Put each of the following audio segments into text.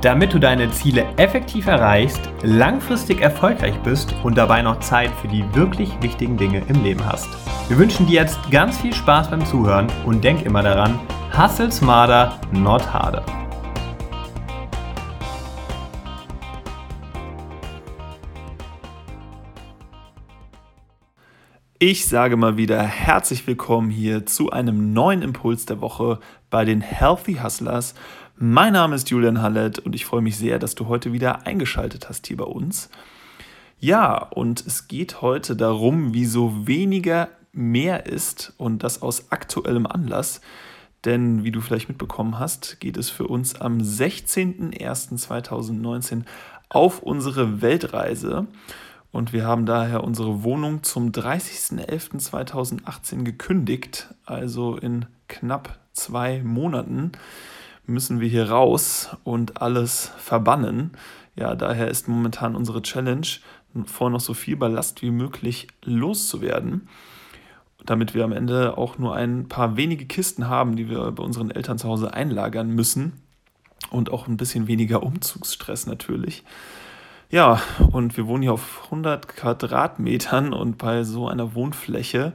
Damit du deine Ziele effektiv erreichst, langfristig erfolgreich bist und dabei noch Zeit für die wirklich wichtigen Dinge im Leben hast. Wir wünschen dir jetzt ganz viel Spaß beim Zuhören und denk immer daran, hustle smarter, not harder. Ich sage mal wieder herzlich willkommen hier zu einem neuen Impuls der Woche bei den Healthy Hustlers. Mein Name ist Julian Hallett und ich freue mich sehr, dass du heute wieder eingeschaltet hast hier bei uns. Ja, und es geht heute darum, wieso weniger mehr ist und das aus aktuellem Anlass. Denn wie du vielleicht mitbekommen hast, geht es für uns am 16.01.2019 auf unsere Weltreise. Und wir haben daher unsere Wohnung zum 30.11.2018 gekündigt. Also in knapp zwei Monaten müssen wir hier raus und alles verbannen. Ja, daher ist momentan unsere Challenge, vor noch so viel Ballast wie möglich loszuwerden damit wir am Ende auch nur ein paar wenige Kisten haben, die wir bei unseren Eltern zu Hause einlagern müssen und auch ein bisschen weniger Umzugsstress natürlich. Ja, und wir wohnen hier auf 100 Quadratmetern und bei so einer Wohnfläche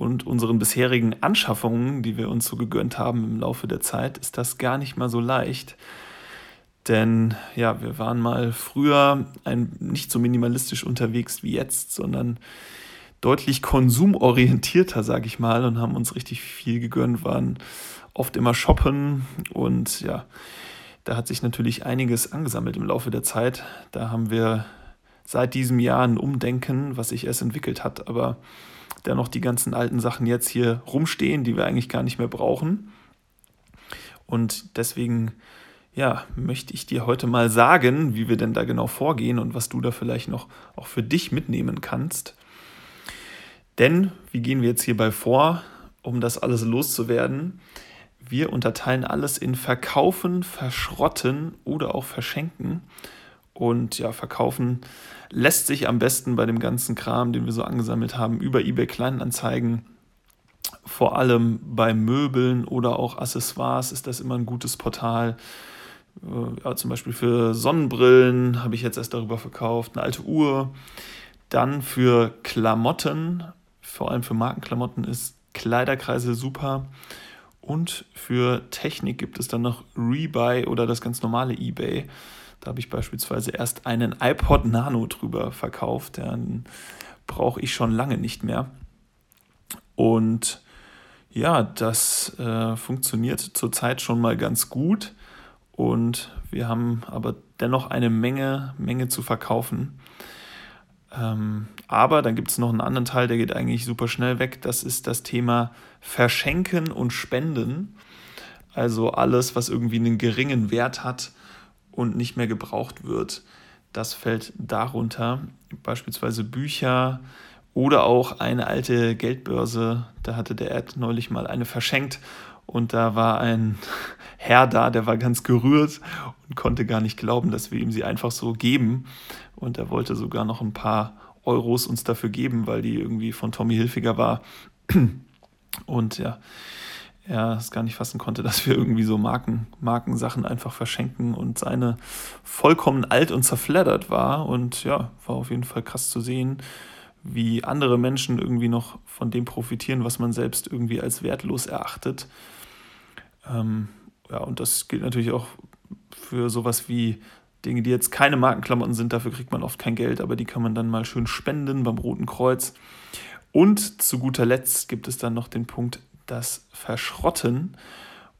und unseren bisherigen Anschaffungen, die wir uns so gegönnt haben im Laufe der Zeit, ist das gar nicht mal so leicht. Denn ja, wir waren mal früher ein, nicht so minimalistisch unterwegs wie jetzt, sondern deutlich konsumorientierter, sage ich mal, und haben uns richtig viel gegönnt, waren oft immer shoppen und ja, da hat sich natürlich einiges angesammelt im Laufe der Zeit. Da haben wir seit diesem Jahr ein Umdenken, was sich erst entwickelt hat, aber dennoch die ganzen alten Sachen jetzt hier rumstehen, die wir eigentlich gar nicht mehr brauchen. Und deswegen ja, möchte ich dir heute mal sagen, wie wir denn da genau vorgehen und was du da vielleicht noch auch für dich mitnehmen kannst. Denn, wie gehen wir jetzt hierbei vor, um das alles loszuwerden? Wir unterteilen alles in Verkaufen, Verschrotten oder auch Verschenken. Und ja, verkaufen lässt sich am besten bei dem ganzen Kram, den wir so angesammelt haben, über eBay Kleinanzeigen. Vor allem bei Möbeln oder auch Accessoires ist das immer ein gutes Portal. Äh, ja, zum Beispiel für Sonnenbrillen habe ich jetzt erst darüber verkauft, eine alte Uhr. Dann für Klamotten vor allem für Markenklamotten ist Kleiderkreise super. Und für Technik gibt es dann noch Rebuy oder das ganz normale eBay. Da habe ich beispielsweise erst einen iPod Nano drüber verkauft. Den brauche ich schon lange nicht mehr. Und ja, das äh, funktioniert zurzeit schon mal ganz gut. Und wir haben aber dennoch eine Menge, Menge zu verkaufen. Ähm, aber dann gibt es noch einen anderen Teil, der geht eigentlich super schnell weg. Das ist das Thema Verschenken und Spenden. Also alles, was irgendwie einen geringen Wert hat und nicht mehr gebraucht wird, das fällt darunter. Beispielsweise Bücher oder auch eine alte Geldbörse. Da hatte der Ed neulich mal eine verschenkt und da war ein Herr da, der war ganz gerührt und konnte gar nicht glauben, dass wir ihm sie einfach so geben. Und er wollte sogar noch ein paar Euros uns dafür geben, weil die irgendwie von Tommy Hilfiger war. Und ja, er es gar nicht fassen konnte, dass wir irgendwie so Marken, Markensachen einfach verschenken und seine vollkommen alt und zerfleddert war. Und ja, war auf jeden Fall krass zu sehen, wie andere Menschen irgendwie noch von dem profitieren, was man selbst irgendwie als wertlos erachtet. Ähm, ja, und das gilt natürlich auch für sowas wie Dinge, die jetzt keine Markenklamotten sind, dafür kriegt man oft kein Geld, aber die kann man dann mal schön spenden beim Roten Kreuz. Und zu guter Letzt gibt es dann noch den Punkt das Verschrotten.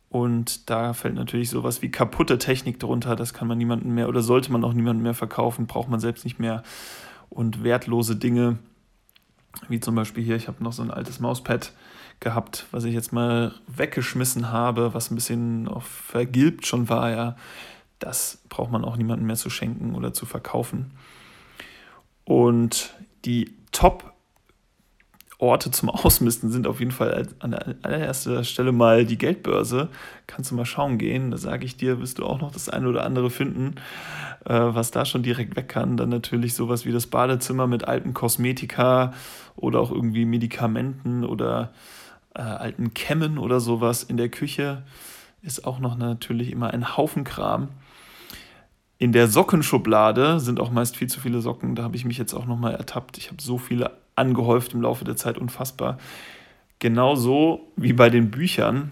Und da fällt natürlich sowas wie kaputte Technik drunter. Das kann man niemandem mehr oder sollte man auch niemandem mehr verkaufen, braucht man selbst nicht mehr. Und wertlose Dinge, wie zum Beispiel hier, ich habe noch so ein altes Mauspad gehabt, was ich jetzt mal weggeschmissen habe, was ein bisschen vergilbt schon war, ja das braucht man auch niemandem mehr zu schenken oder zu verkaufen. Und die Top Orte zum Ausmisten sind auf jeden Fall an allererster Stelle mal die Geldbörse. Kannst du mal schauen gehen. Da sage ich dir, wirst du auch noch das eine oder andere finden, äh, was da schon direkt weg kann. Dann natürlich sowas wie das Badezimmer mit alten Kosmetika oder auch irgendwie Medikamenten oder äh, alten Kämmen oder sowas in der Küche. Ist auch noch natürlich immer ein Haufen Kram. In der Sockenschublade sind auch meist viel zu viele Socken. Da habe ich mich jetzt auch nochmal ertappt. Ich habe so viele angehäuft im Laufe der Zeit, unfassbar. Genauso wie bei den Büchern.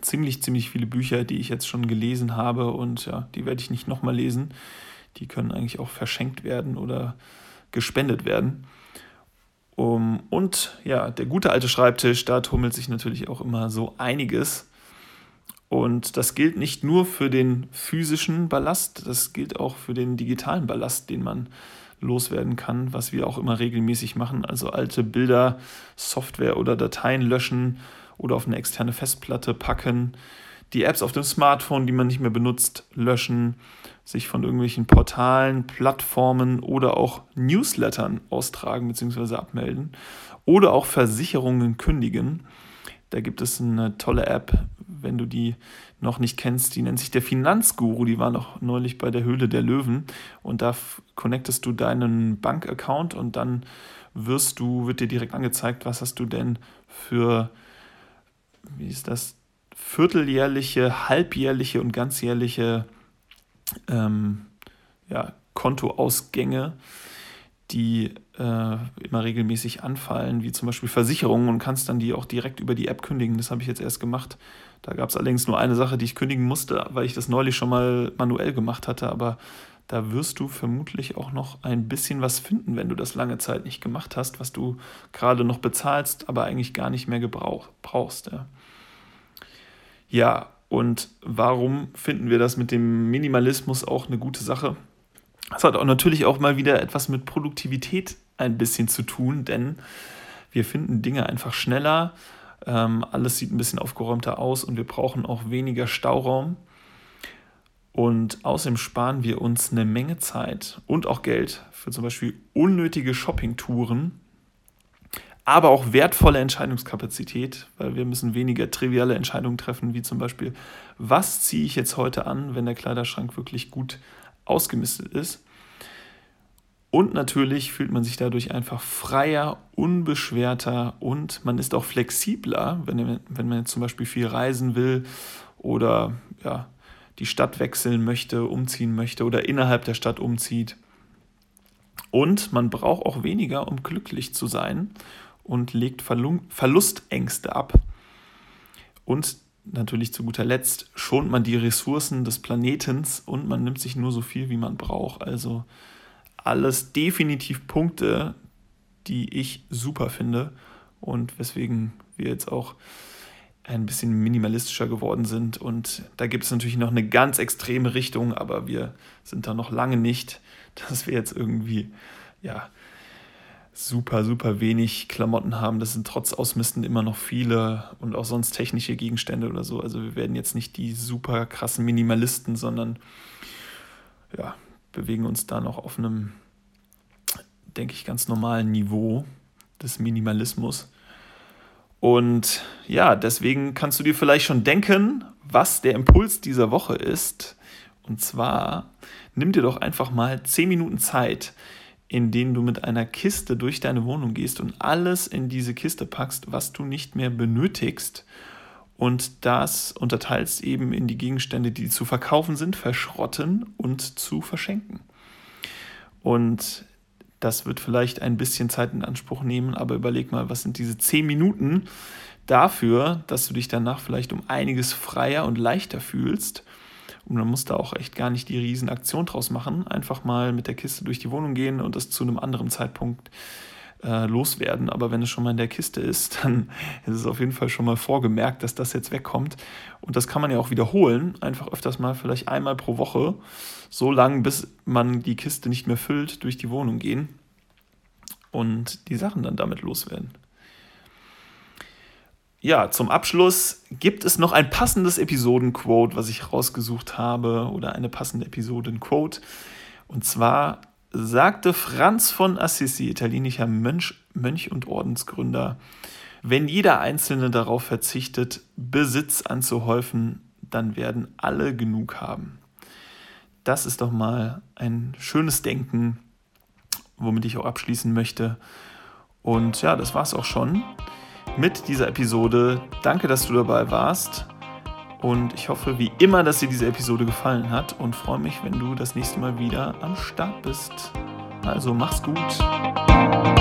Ziemlich, ziemlich viele Bücher, die ich jetzt schon gelesen habe und ja, die werde ich nicht nochmal lesen. Die können eigentlich auch verschenkt werden oder gespendet werden. Um, und ja, der gute alte Schreibtisch, da tummelt sich natürlich auch immer so einiges. Und das gilt nicht nur für den physischen Ballast, das gilt auch für den digitalen Ballast, den man loswerden kann, was wir auch immer regelmäßig machen. Also alte Bilder, Software oder Dateien löschen oder auf eine externe Festplatte packen, die Apps auf dem Smartphone, die man nicht mehr benutzt, löschen, sich von irgendwelchen Portalen, Plattformen oder auch Newslettern austragen bzw. abmelden oder auch Versicherungen kündigen. Da gibt es eine tolle App, wenn du die noch nicht kennst, die nennt sich der Finanzguru. Die war noch neulich bei der Höhle der Löwen. Und da connectest du deinen Bankaccount und dann wirst du, wird dir direkt angezeigt, was hast du denn für, wie ist das, vierteljährliche, halbjährliche und ganzjährliche ähm, ja, Kontoausgänge die äh, immer regelmäßig anfallen, wie zum Beispiel Versicherungen und kannst dann die auch direkt über die App kündigen. Das habe ich jetzt erst gemacht. Da gab es allerdings nur eine Sache, die ich kündigen musste, weil ich das neulich schon mal manuell gemacht hatte, aber da wirst du vermutlich auch noch ein bisschen was finden, wenn du das lange Zeit nicht gemacht hast, was du gerade noch bezahlst, aber eigentlich gar nicht mehr gebrauch, brauchst. Ja. ja, und warum finden wir das mit dem Minimalismus auch eine gute Sache? Das hat auch natürlich auch mal wieder etwas mit Produktivität ein bisschen zu tun, denn wir finden Dinge einfach schneller, ähm, alles sieht ein bisschen aufgeräumter aus und wir brauchen auch weniger Stauraum. Und außerdem sparen wir uns eine Menge Zeit und auch Geld für zum Beispiel unnötige Shoppingtouren, aber auch wertvolle Entscheidungskapazität, weil wir müssen weniger triviale Entscheidungen treffen, wie zum Beispiel, was ziehe ich jetzt heute an, wenn der Kleiderschrank wirklich gut ausgemistet ist. Und natürlich fühlt man sich dadurch einfach freier, unbeschwerter und man ist auch flexibler, wenn, wenn man zum Beispiel viel reisen will oder ja, die Stadt wechseln möchte, umziehen möchte oder innerhalb der Stadt umzieht. Und man braucht auch weniger, um glücklich zu sein und legt Verlustängste ab. Und natürlich zu guter Letzt schont man die Ressourcen des Planetens und man nimmt sich nur so viel, wie man braucht. Also alles definitiv Punkte, die ich super finde und weswegen wir jetzt auch ein bisschen minimalistischer geworden sind. Und da gibt es natürlich noch eine ganz extreme Richtung, aber wir sind da noch lange nicht, dass wir jetzt irgendwie, ja, super, super wenig Klamotten haben. Das sind trotz Ausmisten immer noch viele und auch sonst technische Gegenstände oder so. Also wir werden jetzt nicht die super krassen Minimalisten, sondern ja, bewegen uns da noch auf einem, denke ich, ganz normalen Niveau des Minimalismus. Und ja, deswegen kannst du dir vielleicht schon denken, was der Impuls dieser Woche ist. Und zwar nimm dir doch einfach mal 10 Minuten Zeit, in denen du mit einer Kiste durch deine Wohnung gehst und alles in diese Kiste packst, was du nicht mehr benötigst. Und das unterteilst eben in die Gegenstände, die zu verkaufen sind, verschrotten und zu verschenken. Und das wird vielleicht ein bisschen Zeit in Anspruch nehmen, aber überleg mal, was sind diese zehn Minuten dafür, dass du dich danach vielleicht um einiges freier und leichter fühlst und man muss da auch echt gar nicht die Riesenaktion draus machen. Einfach mal mit der Kiste durch die Wohnung gehen und das zu einem anderen Zeitpunkt äh, loswerden. Aber wenn es schon mal in der Kiste ist, dann ist es auf jeden Fall schon mal vorgemerkt, dass das jetzt wegkommt. Und das kann man ja auch wiederholen. Einfach öfters mal, vielleicht einmal pro Woche, so lange, bis man die Kiste nicht mehr füllt, durch die Wohnung gehen und die Sachen dann damit loswerden ja, zum Abschluss gibt es noch ein passendes Episodenquote, was ich rausgesucht habe, oder eine passende Episodenquote. Und zwar sagte Franz von Assisi, italienischer Mönch, Mönch und Ordensgründer, wenn jeder Einzelne darauf verzichtet, Besitz anzuhäufen, dann werden alle genug haben. Das ist doch mal ein schönes Denken, womit ich auch abschließen möchte. Und ja, das war es auch schon mit dieser Episode. Danke, dass du dabei warst. Und ich hoffe wie immer, dass dir diese Episode gefallen hat und freue mich, wenn du das nächste Mal wieder am Start bist. Also mach's gut.